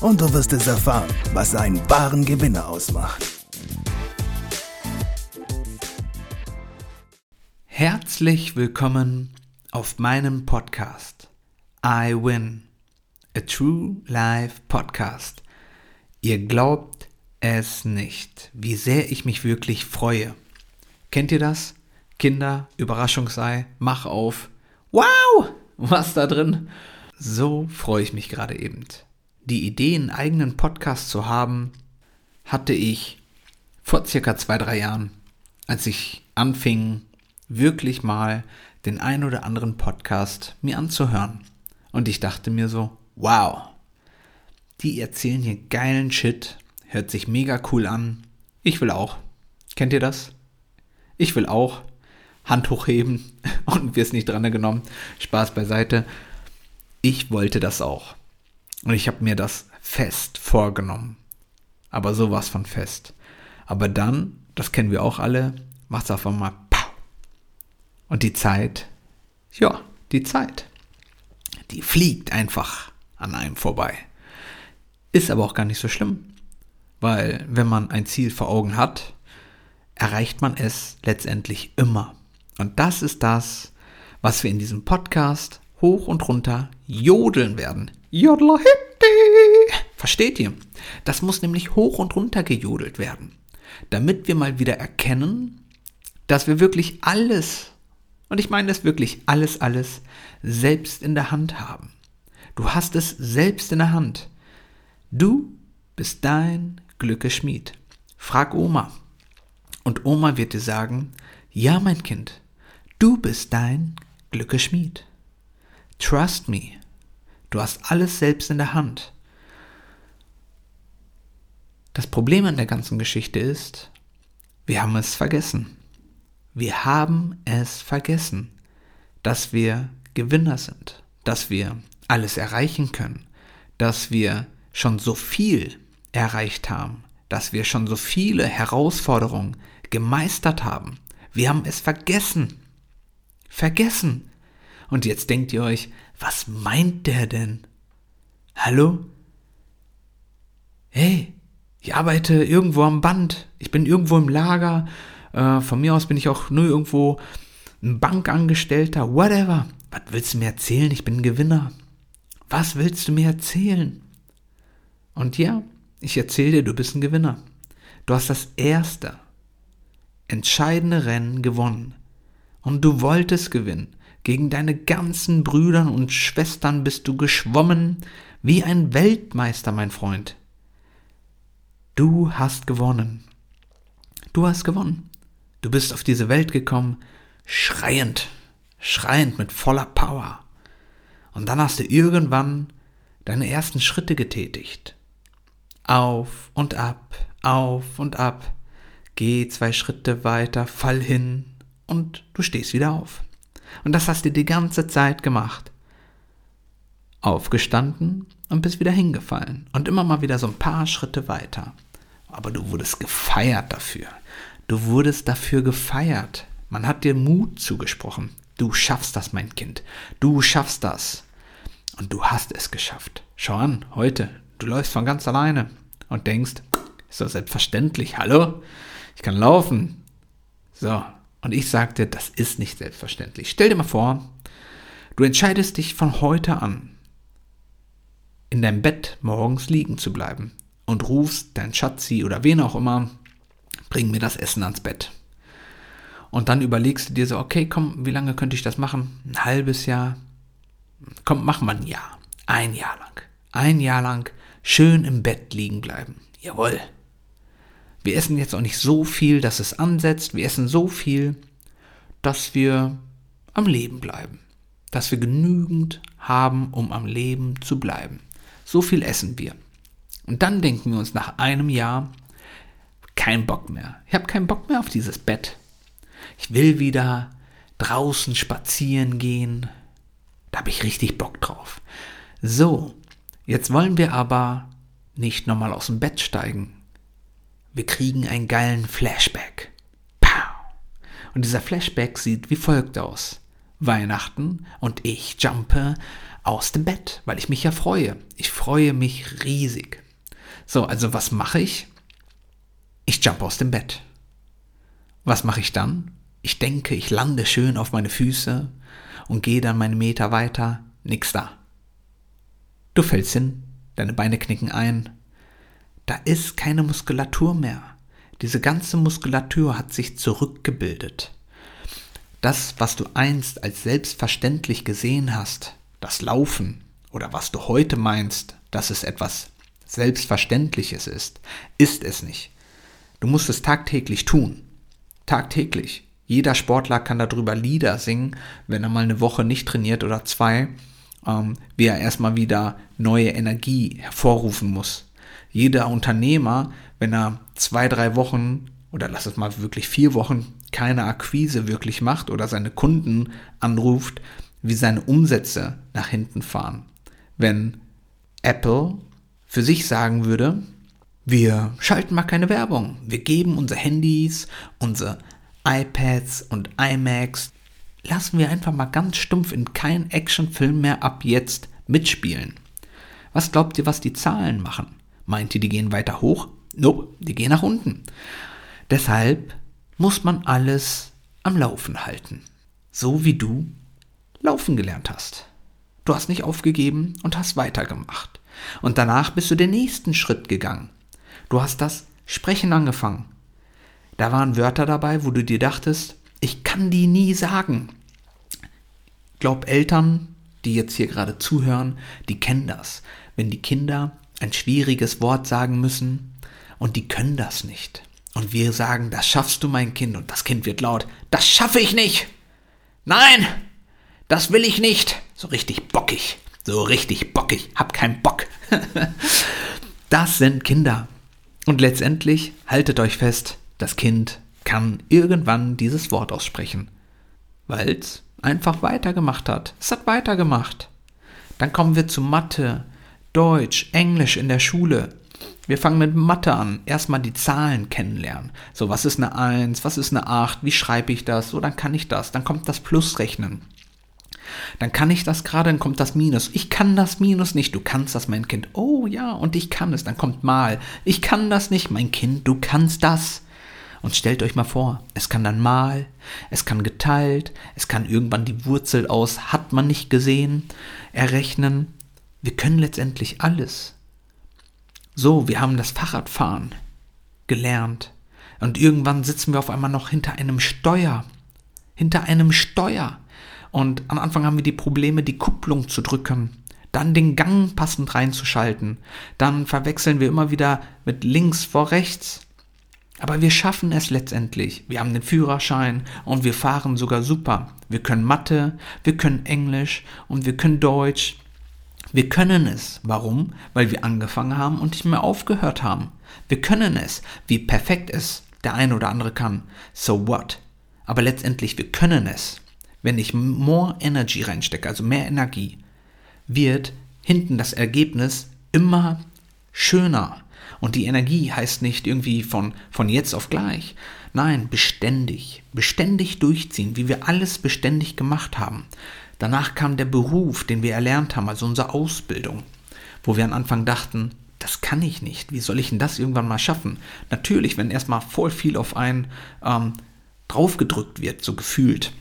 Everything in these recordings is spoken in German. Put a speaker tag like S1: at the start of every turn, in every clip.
S1: und du wirst es erfahren, was einen wahren Gewinner ausmacht.
S2: Herzlich willkommen auf meinem Podcast I Win, a True Life Podcast. Ihr glaubt es nicht, wie sehr ich mich wirklich freue. Kennt ihr das? Kinder, Überraschungsei, mach auf. Wow! Was da drin? So freue ich mich gerade eben die Idee, einen eigenen Podcast zu haben, hatte ich vor circa zwei, drei Jahren, als ich anfing, wirklich mal den ein oder anderen Podcast mir anzuhören. Und ich dachte mir so, wow, die erzählen hier geilen Shit, hört sich mega cool an. Ich will auch. Kennt ihr das? Ich will auch. Hand hochheben und wirst nicht dran genommen. Spaß beiseite. Ich wollte das auch. Und ich habe mir das fest vorgenommen. Aber sowas von fest. Aber dann, das kennen wir auch alle, macht es auf einmal pow. Und die Zeit, ja, die Zeit, die fliegt einfach an einem vorbei. Ist aber auch gar nicht so schlimm. Weil wenn man ein Ziel vor Augen hat, erreicht man es letztendlich immer. Und das ist das, was wir in diesem Podcast hoch und runter jodeln werden. Jodler Versteht ihr? Das muss nämlich hoch und runter gejodelt werden, damit wir mal wieder erkennen, dass wir wirklich alles, und ich meine das wirklich alles, alles, selbst in der Hand haben. Du hast es selbst in der Hand. Du bist dein Glückes Schmied. Frag Oma. Und Oma wird dir sagen, ja mein Kind, du bist dein Glückes Schmied. Trust me. Du hast alles selbst in der Hand. Das Problem an der ganzen Geschichte ist, wir haben es vergessen. Wir haben es vergessen, dass wir Gewinner sind, dass wir alles erreichen können, dass wir schon so viel erreicht haben, dass wir schon so viele Herausforderungen gemeistert haben. Wir haben es vergessen. Vergessen. Und jetzt denkt ihr euch, was meint der denn? Hallo? Hey, ich arbeite irgendwo am Band, ich bin irgendwo im Lager, äh, von mir aus bin ich auch nur irgendwo ein Bankangestellter, whatever. Was willst du mir erzählen? Ich bin Gewinner. Was willst du mir erzählen? Und ja, ich erzähle dir, du bist ein Gewinner. Du hast das erste, entscheidende Rennen gewonnen. Und du wolltest gewinnen. Gegen deine ganzen Brüder und Schwestern bist du geschwommen wie ein Weltmeister, mein Freund. Du hast gewonnen. Du hast gewonnen. Du bist auf diese Welt gekommen, schreiend, schreiend mit voller Power. Und dann hast du irgendwann deine ersten Schritte getätigt. Auf und ab, auf und ab. Geh zwei Schritte weiter, fall hin und du stehst wieder auf. Und das hast du die ganze Zeit gemacht. Aufgestanden und bist wieder hingefallen. Und immer mal wieder so ein paar Schritte weiter. Aber du wurdest gefeiert dafür. Du wurdest dafür gefeiert. Man hat dir Mut zugesprochen. Du schaffst das, mein Kind. Du schaffst das. Und du hast es geschafft. Schau an, heute. Du läufst von ganz alleine und denkst, ist das selbstverständlich? Hallo? Ich kann laufen. So, und ich sagte, das ist nicht selbstverständlich. Stell dir mal vor, du entscheidest dich von heute an, in deinem Bett morgens liegen zu bleiben und rufst dein Schatzi oder wen auch immer, bring mir das Essen ans Bett. Und dann überlegst du dir so, okay, komm, wie lange könnte ich das machen? Ein halbes Jahr? Komm, machen wir ein Jahr. Ein Jahr lang. Ein Jahr lang schön im Bett liegen bleiben. Jawohl. Wir essen jetzt auch nicht so viel, dass es ansetzt. Wir essen so viel, dass wir am Leben bleiben. Dass wir genügend haben, um am Leben zu bleiben. So viel essen wir. Und dann denken wir uns nach einem Jahr, keinen Bock mehr. Ich habe keinen Bock mehr auf dieses Bett. Ich will wieder draußen spazieren gehen. Da habe ich richtig Bock drauf. So, jetzt wollen wir aber nicht nochmal aus dem Bett steigen. Wir kriegen einen geilen Flashback. Pow! Und dieser Flashback sieht wie folgt aus. Weihnachten und ich jumpe aus dem Bett, weil ich mich ja freue. Ich freue mich riesig. So, also was mache ich? Ich jump aus dem Bett. Was mache ich dann? Ich denke, ich lande schön auf meine Füße und gehe dann meine Meter weiter. Nix da. Du fällst hin, deine Beine knicken ein. Da ist keine Muskulatur mehr. Diese ganze Muskulatur hat sich zurückgebildet. Das, was du einst als selbstverständlich gesehen hast, das Laufen oder was du heute meinst, dass es etwas Selbstverständliches ist, ist es nicht. Du musst es tagtäglich tun. Tagtäglich. Jeder Sportler kann darüber Lieder singen, wenn er mal eine Woche nicht trainiert oder zwei, ähm, wie er erstmal wieder neue Energie hervorrufen muss. Jeder Unternehmer, wenn er zwei, drei Wochen oder lass es mal wirklich vier Wochen keine Akquise wirklich macht oder seine Kunden anruft, wie seine Umsätze nach hinten fahren. Wenn Apple für sich sagen würde, wir schalten mal keine Werbung, wir geben unsere Handys, unsere iPads und iMacs, lassen wir einfach mal ganz stumpf in keinen Actionfilm mehr ab jetzt mitspielen. Was glaubt ihr, was die Zahlen machen? Meint ihr, die gehen weiter hoch? Nope, die gehen nach unten. Deshalb muss man alles am Laufen halten. So wie du laufen gelernt hast. Du hast nicht aufgegeben und hast weitergemacht. Und danach bist du den nächsten Schritt gegangen. Du hast das Sprechen angefangen. Da waren Wörter dabei, wo du dir dachtest, ich kann die nie sagen. Glaub Eltern, die jetzt hier gerade zuhören, die kennen das. Wenn die Kinder ein schwieriges Wort sagen müssen und die können das nicht. Und wir sagen, das schaffst du, mein Kind. Und das Kind wird laut, das schaffe ich nicht. Nein, das will ich nicht. So richtig bockig. So richtig bockig. Hab keinen Bock. das sind Kinder. Und letztendlich, haltet euch fest, das Kind kann irgendwann dieses Wort aussprechen, weil es einfach weitergemacht hat. Es hat weitergemacht. Dann kommen wir zu Mathe, Deutsch, Englisch in der Schule. Wir fangen mit Mathe an. Erstmal die Zahlen kennenlernen. So, was ist eine 1, was ist eine 8, wie schreibe ich das? So, dann kann ich das. Dann kommt das Plusrechnen. Dann kann ich das gerade, dann kommt das Minus. Ich kann das Minus nicht. Du kannst das, mein Kind. Oh ja, und ich kann es. Dann kommt Mal. Ich kann das nicht, mein Kind. Du kannst das. Und stellt euch mal vor, es kann dann mal, es kann geteilt, es kann irgendwann die Wurzel aus, hat man nicht gesehen, errechnen. Wir können letztendlich alles. So, wir haben das Fahrradfahren gelernt. Und irgendwann sitzen wir auf einmal noch hinter einem Steuer. Hinter einem Steuer. Und am Anfang haben wir die Probleme, die Kupplung zu drücken, dann den Gang passend reinzuschalten. Dann verwechseln wir immer wieder mit links vor rechts. Aber wir schaffen es letztendlich. Wir haben den Führerschein und wir fahren sogar super. Wir können Mathe, wir können Englisch und wir können Deutsch. Wir können es. Warum? Weil wir angefangen haben und nicht mehr aufgehört haben. Wir können es. Wie perfekt es der eine oder andere kann. So what? Aber letztendlich, wir können es. Wenn ich more Energy reinstecke, also mehr Energie, wird hinten das Ergebnis immer schöner. Und die Energie heißt nicht irgendwie von, von jetzt auf gleich. Nein, beständig. Beständig durchziehen, wie wir alles beständig gemacht haben. Danach kam der Beruf, den wir erlernt haben, also unsere Ausbildung, wo wir am Anfang dachten, das kann ich nicht. Wie soll ich denn das irgendwann mal schaffen? Natürlich, wenn erstmal voll viel auf einen ähm, draufgedrückt wird, so gefühlt,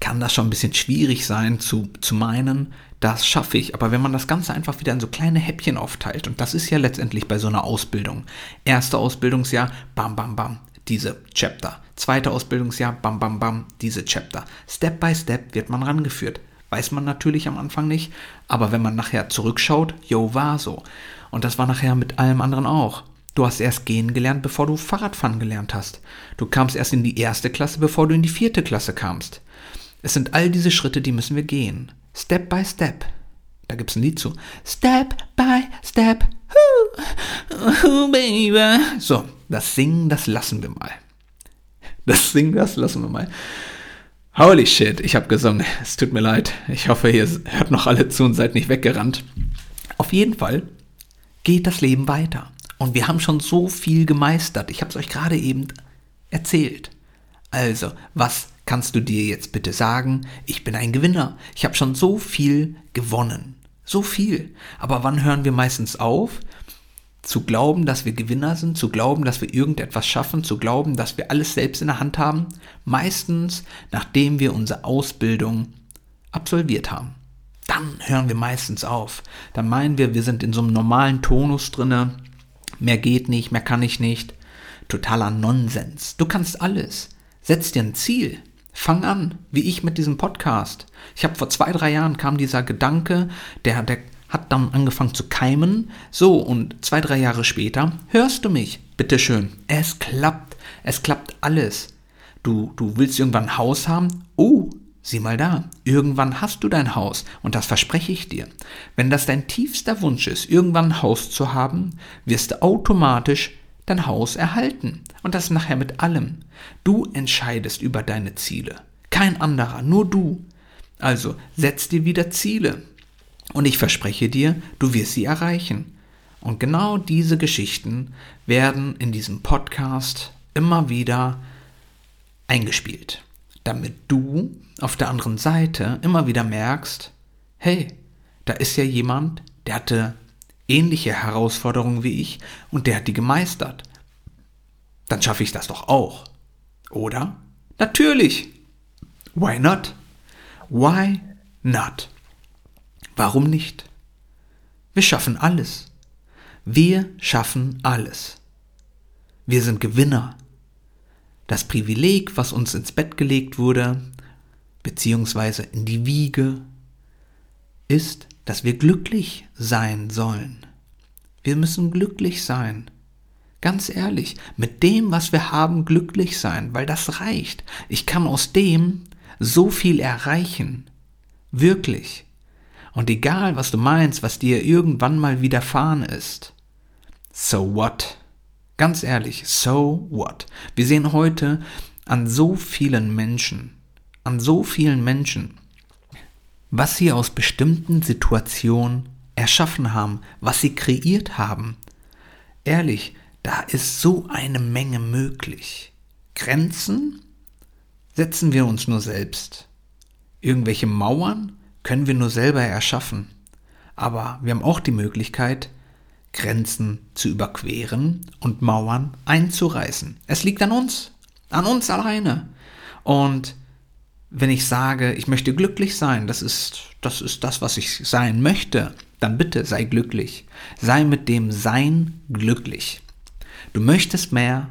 S2: kann das schon ein bisschen schwierig sein zu, zu meinen, das schaffe ich. Aber wenn man das Ganze einfach wieder in so kleine Häppchen aufteilt, und das ist ja letztendlich bei so einer Ausbildung. Erste Ausbildungsjahr, bam, bam, bam, diese Chapter. Zweite Ausbildungsjahr, bam, bam, bam, diese Chapter. Step by Step wird man rangeführt. Weiß man natürlich am Anfang nicht, aber wenn man nachher zurückschaut, yo, war so. Und das war nachher mit allem anderen auch. Du hast erst gehen gelernt, bevor du Fahrradfahren gelernt hast. Du kamst erst in die erste Klasse, bevor du in die vierte Klasse kamst. Es sind all diese Schritte, die müssen wir gehen. Step by Step. Da gibt es ein Lied zu. Step by Step. Ooh, ooh, baby. So, das Singen, das lassen wir mal. Das Singen, das lassen wir mal. Holy shit, ich habe gesungen. Es tut mir leid. Ich hoffe, ihr hört noch alle zu und seid nicht weggerannt. Auf jeden Fall geht das Leben weiter. Und wir haben schon so viel gemeistert. Ich habe es euch gerade eben erzählt. Also, was kannst du dir jetzt bitte sagen? Ich bin ein Gewinner. Ich habe schon so viel gewonnen. So viel. Aber wann hören wir meistens auf? Zu glauben, dass wir Gewinner sind, zu glauben, dass wir irgendetwas schaffen, zu glauben, dass wir alles selbst in der Hand haben. Meistens, nachdem wir unsere Ausbildung absolviert haben. Dann hören wir meistens auf. Dann meinen wir, wir sind in so einem normalen Tonus drinne. Mehr geht nicht, mehr kann ich nicht. Totaler Nonsens. Du kannst alles. Setz dir ein Ziel. Fang an, wie ich mit diesem Podcast. Ich habe vor zwei, drei Jahren kam dieser Gedanke, der, der hat dann angefangen zu keimen. So, und zwei, drei Jahre später hörst du mich. Bitteschön. Es klappt. Es klappt alles. Du, du willst irgendwann ein Haus haben? Oh, sieh mal da. Irgendwann hast du dein Haus. Und das verspreche ich dir. Wenn das dein tiefster Wunsch ist, irgendwann ein Haus zu haben, wirst du automatisch dein Haus erhalten. Und das nachher mit allem. Du entscheidest über deine Ziele. Kein anderer, nur du. Also setz dir wieder Ziele. Und ich verspreche dir, du wirst sie erreichen. Und genau diese Geschichten werden in diesem Podcast immer wieder eingespielt, damit du auf der anderen Seite immer wieder merkst, hey, da ist ja jemand, der hatte ähnliche Herausforderungen wie ich und der hat die gemeistert. Dann schaffe ich das doch auch. Oder? Natürlich. Why not? Why not? Warum nicht? Wir schaffen alles. Wir schaffen alles. Wir sind Gewinner. Das Privileg, was uns ins Bett gelegt wurde, beziehungsweise in die Wiege, ist, dass wir glücklich sein sollen. Wir müssen glücklich sein. Ganz ehrlich, mit dem, was wir haben, glücklich sein, weil das reicht. Ich kann aus dem so viel erreichen. Wirklich. Und egal, was du meinst, was dir irgendwann mal widerfahren ist, so what? Ganz ehrlich, so what? Wir sehen heute an so vielen Menschen, an so vielen Menschen, was sie aus bestimmten Situationen erschaffen haben, was sie kreiert haben. Ehrlich, da ist so eine Menge möglich. Grenzen setzen wir uns nur selbst. Irgendwelche Mauern können wir nur selber erschaffen. Aber wir haben auch die Möglichkeit, Grenzen zu überqueren und Mauern einzureißen. Es liegt an uns, an uns alleine. Und wenn ich sage, ich möchte glücklich sein, das ist, das ist das, was ich sein möchte, dann bitte sei glücklich. Sei mit dem Sein glücklich. Du möchtest mehr,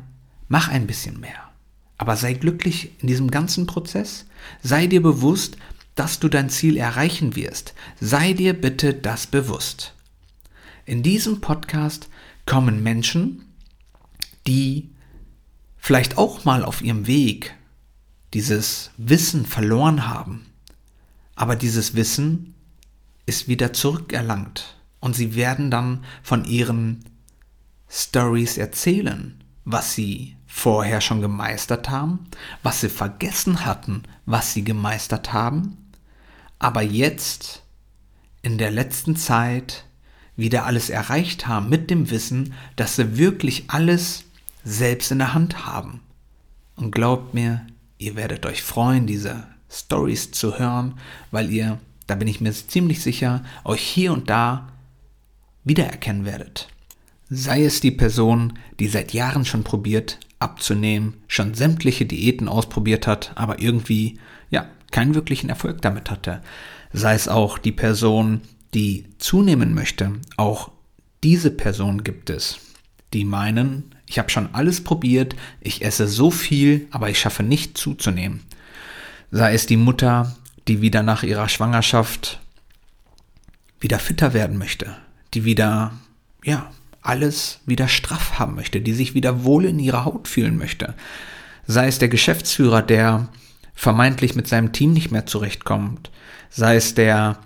S2: mach ein bisschen mehr. Aber sei glücklich in diesem ganzen Prozess. Sei dir bewusst, dass du dein Ziel erreichen wirst. Sei dir bitte das bewusst. In diesem Podcast kommen Menschen, die vielleicht auch mal auf ihrem Weg dieses Wissen verloren haben. Aber dieses Wissen ist wieder zurückerlangt und sie werden dann von ihren Stories erzählen, was sie vorher schon gemeistert haben, was sie vergessen hatten, was sie gemeistert haben aber jetzt in der letzten Zeit wieder alles erreicht haben mit dem Wissen, dass sie wirklich alles selbst in der Hand haben. Und glaubt mir, ihr werdet euch freuen, diese Stories zu hören, weil ihr, da bin ich mir ziemlich sicher, euch hier und da wiedererkennen werdet. Sei es die Person, die seit Jahren schon probiert abzunehmen, schon sämtliche Diäten ausprobiert hat, aber irgendwie, ja, keinen wirklichen Erfolg damit hatte. Sei es auch die Person, die zunehmen möchte. Auch diese Person gibt es, die meinen, ich habe schon alles probiert, ich esse so viel, aber ich schaffe nicht zuzunehmen. Sei es die Mutter, die wieder nach ihrer Schwangerschaft wieder fitter werden möchte, die wieder, ja, alles wieder straff haben möchte, die sich wieder wohl in ihrer Haut fühlen möchte. Sei es der Geschäftsführer, der vermeintlich mit seinem Team nicht mehr zurechtkommt, sei es der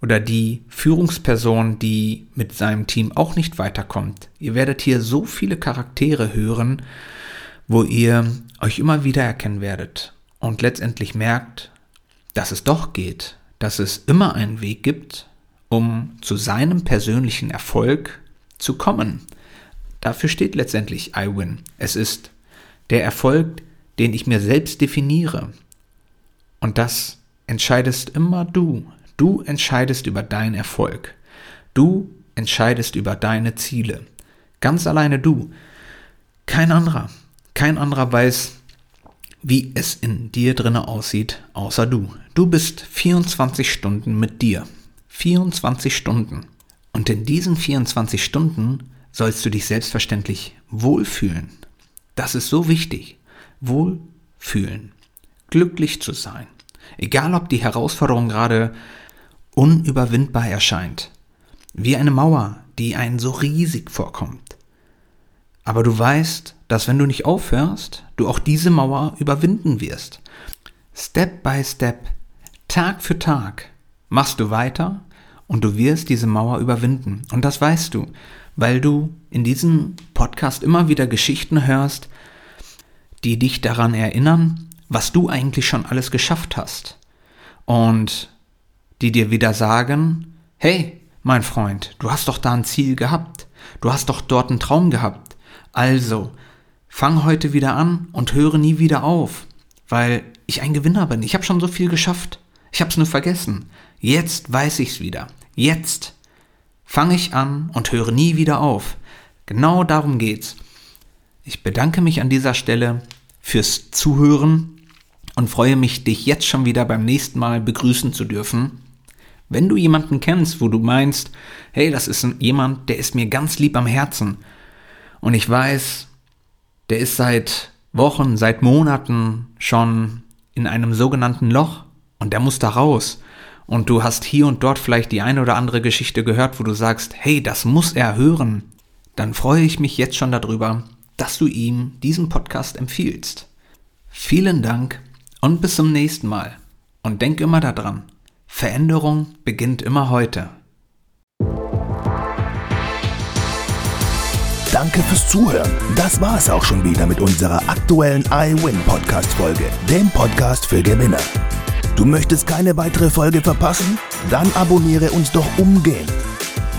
S2: oder die Führungsperson, die mit seinem Team auch nicht weiterkommt. Ihr werdet hier so viele Charaktere hören, wo ihr euch immer wieder erkennen werdet und letztendlich merkt, dass es doch geht, dass es immer einen Weg gibt, um zu seinem persönlichen Erfolg zu kommen. Dafür steht letztendlich iWin. Es ist der Erfolg, den ich mir selbst definiere. Und das entscheidest immer du. Du entscheidest über deinen Erfolg. Du entscheidest über deine Ziele. Ganz alleine du. Kein anderer. Kein anderer weiß, wie es in dir drinne aussieht, außer du. Du bist 24 Stunden mit dir. 24 Stunden. Und in diesen 24 Stunden sollst du dich selbstverständlich wohlfühlen. Das ist so wichtig. Wohlfühlen. Glücklich zu sein. Egal ob die Herausforderung gerade unüberwindbar erscheint. Wie eine Mauer, die einen so riesig vorkommt. Aber du weißt, dass wenn du nicht aufhörst, du auch diese Mauer überwinden wirst. Step by Step, Tag für Tag machst du weiter und du wirst diese Mauer überwinden. Und das weißt du, weil du in diesem Podcast immer wieder Geschichten hörst, die dich daran erinnern, was du eigentlich schon alles geschafft hast. Und die dir wieder sagen, hey, mein Freund, du hast doch da ein Ziel gehabt. Du hast doch dort einen Traum gehabt. Also, fang heute wieder an und höre nie wieder auf, weil ich ein Gewinner bin. Ich habe schon so viel geschafft. Ich habe es nur vergessen. Jetzt weiß ich's wieder. Jetzt fange ich an und höre nie wieder auf. Genau darum geht's. Ich bedanke mich an dieser Stelle fürs Zuhören und freue mich, dich jetzt schon wieder beim nächsten Mal begrüßen zu dürfen. Wenn du jemanden kennst, wo du meinst, hey, das ist jemand, der ist mir ganz lieb am Herzen und ich weiß, der ist seit Wochen, seit Monaten schon in einem sogenannten Loch und der muss da raus. Und du hast hier und dort vielleicht die eine oder andere Geschichte gehört, wo du sagst, hey, das muss er hören. Dann freue ich mich jetzt schon darüber, dass du ihm diesen Podcast empfiehlst. Vielen Dank und bis zum nächsten Mal. Und denk immer daran, Veränderung beginnt immer heute.
S1: Danke fürs Zuhören. Das war es auch schon wieder mit unserer aktuellen iWin Podcast Folge, dem Podcast für Gewinner. Du möchtest keine weitere Folge verpassen? Dann abonniere uns doch umgehend.